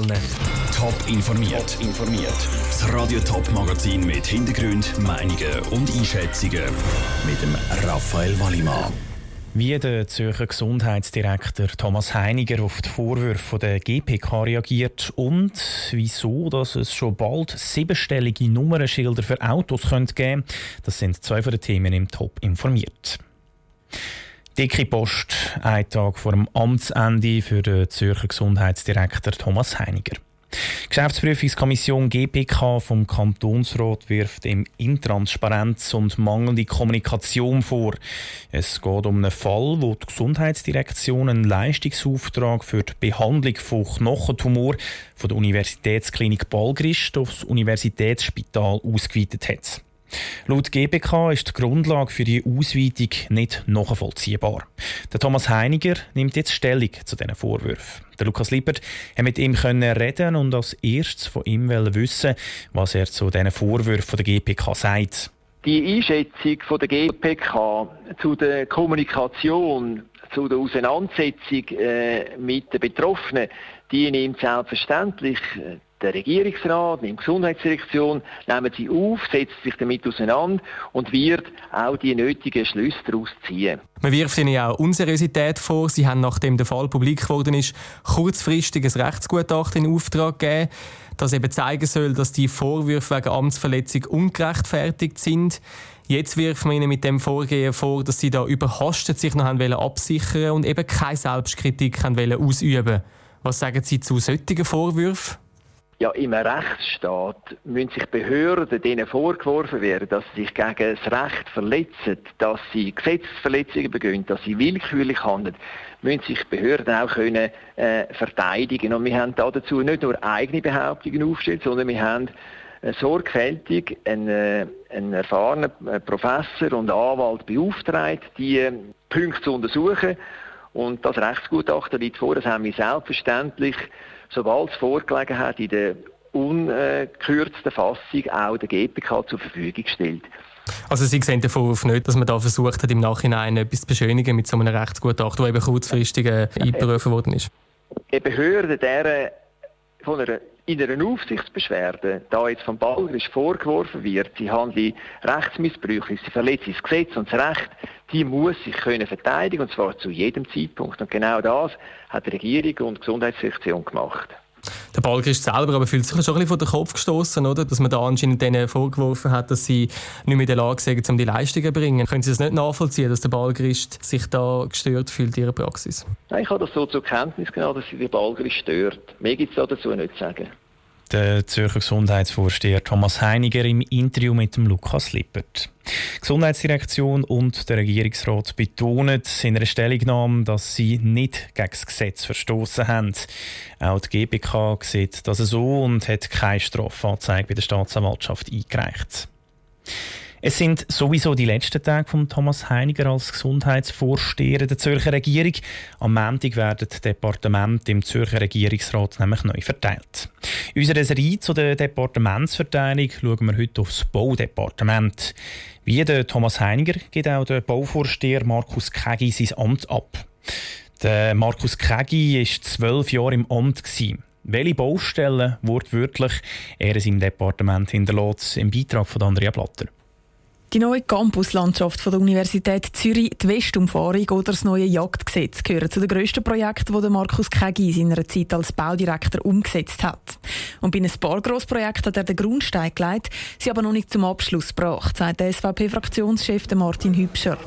Top informiert. informiert. Das Radio Top Magazin mit Hintergrund, Meinungen und Einschätzungen mit dem Raphael Wallimann. Wie der Zürcher Gesundheitsdirektor Thomas Heiniger auf die Vorwürfe der GPK reagiert und wieso dass es schon bald siebenstellige Nummernschilder für Autos könnte geben das sind zwei von den Themen im Top informiert. Dicke Post, ein Tag vor dem Amtsende für den Zürcher Gesundheitsdirektor Thomas Heiniger. Die Geschäftsprüfungskommission GPK vom Kantonsrat wirft ihm Intransparenz und mangelnde Kommunikation vor. Es geht um einen Fall, wo die Gesundheitsdirektion einen Leistungsauftrag für die Behandlung von Knochentumor von der Universitätsklinik Balgrist aufs Universitätsspital ausgeweitet hat. Laut GBK ist die Grundlage für die Ausweitung nicht nachvollziehbar. Der Thomas Heiniger nimmt jetzt Stellung zu diesen Vorwürfen. Der Lukas Lippert hat mit ihm reden und als erstes von ihm wissen, was er zu diesen Vorwürfen der GPK sagt. Die Einschätzung der GPK zu der Kommunikation, zu der Auseinandersetzung äh, mit den Betroffenen, die nimmt selbstverständlich äh, der Regierungsrat, die Gesundheitsdirektion nehmen sie auf, setzen sich damit auseinander und wird auch die nötigen Schlüsse daraus ziehen. Man wirft ihnen auch Unseriosität vor. Sie haben, nachdem der Fall publik geworden ist, kurzfristig ein Rechtsgutachten in Auftrag gegeben, das eben zeigen soll, dass die Vorwürfe wegen Amtsverletzung ungerechtfertigt sind. Jetzt wirft man ihnen mit dem Vorgehen vor, dass sie da überhastet sich noch haben absichern und eben keine Selbstkritik haben ausüben Was sagen Sie zu solchen Vorwürfen? Ja, im Rechtsstaat müssen sich Behörden denen vorgeworfen werden, dass sie sich gegen das Recht verletzen, dass sie Gesetzesverletzungen begehen, dass sie willkürlich handeln, müssen sich Behörden auch können, äh, verteidigen. Und wir haben dazu nicht nur eigene Behauptungen aufgestellt, sondern wir haben äh, sorgfältig einen, äh, einen erfahrenen äh, Professor und Anwalt beauftragt, die Punkte zu untersuchen. Und das Rechtsgutachten liegt vor, das haben wir selbstverständlich sobald es vorgelegen hat, in der ungekürzten Fassung auch der GPK zur Verfügung gestellt. Also Sie sehen den Vorwurf nicht, dass man da versucht hat, im Nachhinein etwas zu beschönigen mit so einem Rechtsgutachten, das eben kurzfristig äh, einberufen worden ist? Eine Behörde, der von einer, in einer Aufsichtsbeschwerde, da jetzt vom Balgerisch vorgeworfen wird, sie handle rechtsmissbräuchlich, sie verletze das Gesetz und das Recht, die muss sich können verteidigen, und zwar zu jedem Zeitpunkt. Und genau das hat die Regierung und die Gesundheitssektion gemacht. Der Balgrist selber aber fühlt sich schon ein bisschen vor den Kopf gestoßen, oder? Dass man da anscheinend denen vorgeworfen hat, dass sie nicht mehr in der Lage sind, um die Leistungen zu bringen. Können Sie das nicht nachvollziehen, dass der Balgrist sich da gestört fühlt in Ihrer Praxis? Nein, ich habe das so zur Kenntnis genommen, dass sich der Balgrist stört. Mehr gibt es dazu nicht zu sagen der Zürcher Gesundheitsvorsteher Thomas Heiniger im Interview mit dem Lukas Lippert. Die Gesundheitsdirektion und der Regierungsrat betonen in einer Stellungnahme, dass sie nicht gegen das Gesetz verstoßen haben. Auch die GBK sieht das so und hat keine Strafanzeige bei der Staatsanwaltschaft eingereicht. Es sind sowieso die letzten Tage von Thomas Heiniger als Gesundheitsvorsteher der Zürcher Regierung. Am Montag werden die Departemente im Zürcher Regierungsrat nämlich neu verteilt. In unserer Serie zu der Departementsverteilung schauen wir heute aufs Baudepartement. Wie der Thomas Heiniger geht auch der Bauvorsteher Markus Kegi sein Amt ab. Der Markus Kegi war zwölf Jahre im Amt. Welche Baustellen wortwörtlich er in seinem Departement hinterlässt, im Beitrag von Andrea Blatter. Die neue Campuslandschaft der Universität Zürich, die Westumfahrung oder das neue Jagdgesetz gehören zu den grössten Projekten, die Markus Kegi in seiner Zeit als Baudirektor umgesetzt hat. Und bei einem paar Grossprojekten hat er den Grundstein gelegt, sie aber noch nicht zum Abschluss gebracht, sagt der SVP-Fraktionschef Martin Hübscher.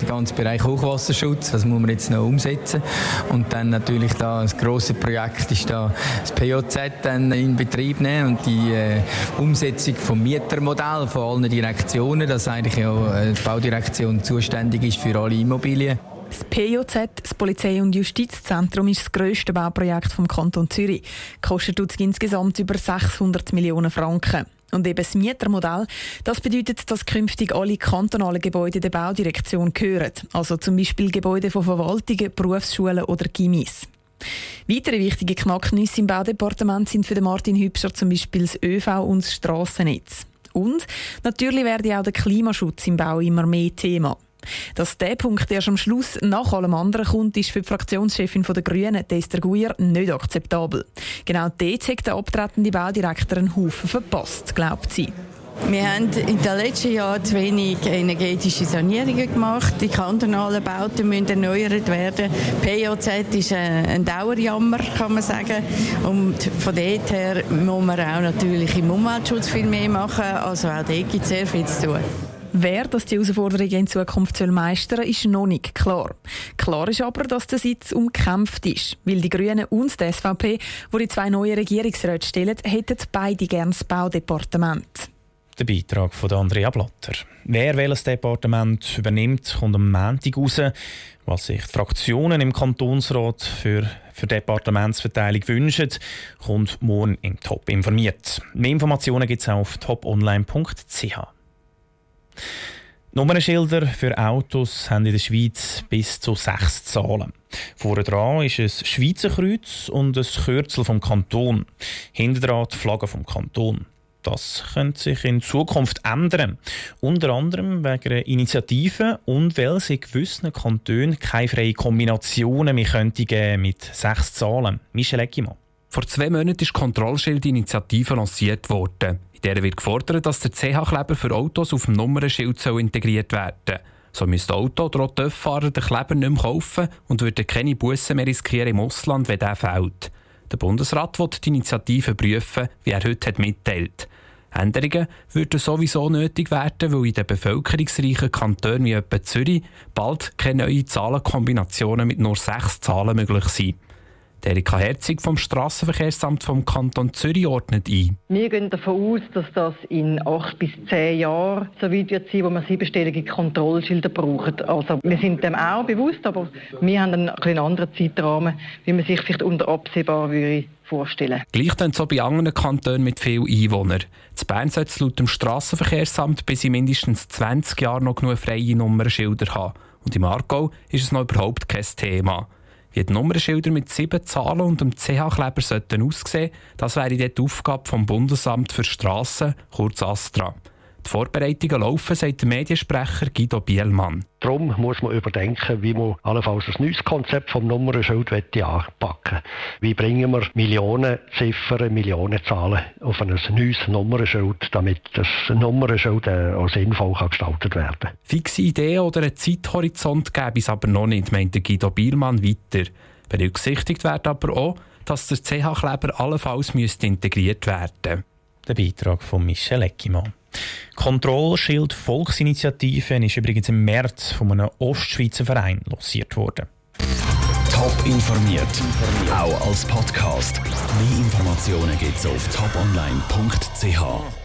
Der ganze Bereich Hochwasserschutz, das muss man jetzt noch umsetzen. Und dann natürlich da das große Projekt ist da das POZ dann in Betrieb nehmen und die äh, Umsetzung vom Mietermodell von allen Direktionen, dass eigentlich ja äh, die Baudirektion zuständig ist für alle Immobilien. Das POZ, das Polizei- und Justizzentrum, ist das grösste Bauprojekt vom Kanton Zürich. Kostet insgesamt über 600 Millionen Franken. Und eben das Mietermodell, das bedeutet, dass künftig alle kantonalen Gebäude der Baudirektion gehören. Also zum Beispiel Gebäude von Verwaltungen, Berufsschulen oder Gimmis. Weitere wichtige Knacknüsse im Baudepartement sind für Martin Hübscher zum Beispiel das ÖV und das Strassennetz. Und natürlich werde auch der Klimaschutz im Bau immer mehr Thema. Dass der Punkt erst am Schluss nach allem anderen kommt, ist für die Fraktionschefin der Grünen, Esther Guier, nicht akzeptabel. Genau dort hat der abtretende Baudirektor einen Haufen verpasst, glaubt sie. Wir haben in den letzten Jahren zu wenig energetische Sanierungen gemacht. Die kantonalen Bauten müssen erneuert werden. POZ ist ein Dauerjammer, kann man sagen. Und von dort her muss man auch natürlich im Umweltschutz viel mehr machen. Also auch dort gibt es sehr viel zu tun. Wer das die Herausforderungen in Zukunft meistern soll, ist noch nicht klar. Klar ist aber, dass der Sitz umkämpft ist. Weil die Grünen und die SVP, die die zwei neuen Regierungsräte stellen, hätten beide gern das Baudepartement. Der Beitrag von Andrea Blatter. Wer welches Departement übernimmt, kommt am Montag raus. Was sich die Fraktionen im Kantonsrat für, für Departementsverteilung wünschen, kommt morgen im Top informiert. Mehr Informationen gibt es auf toponline.ch. Nummernschilder für Autos haben in der Schweiz bis zu sechs Zahlen. Vorne dran ist ein Schweizer Kreuz und ein Kürzel vom Kanton. Hinter dran die Flagge vom Kanton. Das könnte sich in Zukunft ändern. Unter anderem wegen einer Initiative und weil es in gewissen Kantonen keine freien Kombinationen mehr könnte geben mit sechs Zahlen. Michel Eckimann. Vor zwei Monaten ist die Kontrollschildinitiative lanciert worden. Der wird gefordert, dass der CH-Kleber für Autos auf dem Nummernschild integriert werden soll. So müsste Auto oder auch Töfffahrer den Kleber nicht mehr kaufen und würde keine Bussen mehr riskieren im Ausland, wenn der fehlt. Der Bundesrat wird die Initiative prüfen, wie er heute hat mitteilt. Änderungen würden sowieso nötig werden, weil in den bevölkerungsreichen Kantonen wie etwa Zürich bald keine neuen Zahlenkombinationen mit nur sechs Zahlen möglich sind. Erika Herzig vom Strassenverkehrsamt vom Kanton Zürich ordnet ein. Wir gehen davon aus, dass das in acht bis zehn Jahren so weit wird sein, wo man siebenstellige Kontrollschilder braucht. Also wir sind dem auch bewusst, aber wir haben einen, einen anderen Zeitrahmen, wie man sich vielleicht unter absehbar würde vorstellen. Gleich dann so bei anderen Kantonen mit vielen Einwohnern. In Bern sollte es laut dem Strassenverkehrsamt bis in mindestens 20 Jahren noch genug freie Nummernschilder haben. Und im Aargau ist es noch überhaupt kein Thema. Wie die Nummernschilder mit sieben Zahlen und dem CH-Kleber sollten aussehen, das wäre die Aufgabe vom Bundesamt für Strassen, kurz ASTRA. Die Vorbereitungen laufen, sagt der Mediensprecher Guido Bielmann. Darum muss man überdenken, wie man allenfalls ein neues Konzept vom Nummernschild anpacken Wie bringen wir Millionen Ziffern, Millionen Zahlen auf ein neues Nummernschild, damit das Nummernschild äh, auch sinnvoll gestaltet werden kann. Fixe Ideen oder einen Zeithorizont gäbe es aber noch nicht, meinte Guido Bielmann weiter. Berücksichtigt wird aber auch, dass der CH-Kleber allenfalls integriert werden müsste. Der Beitrag von Michel Eckimann. Kontrollschild Volksinitiative ist übrigens im März von einem Ostschweizer Verein lanciert worden. Top informiert, auch als Podcast. Mehr Informationen gibt es auf toponline.ch.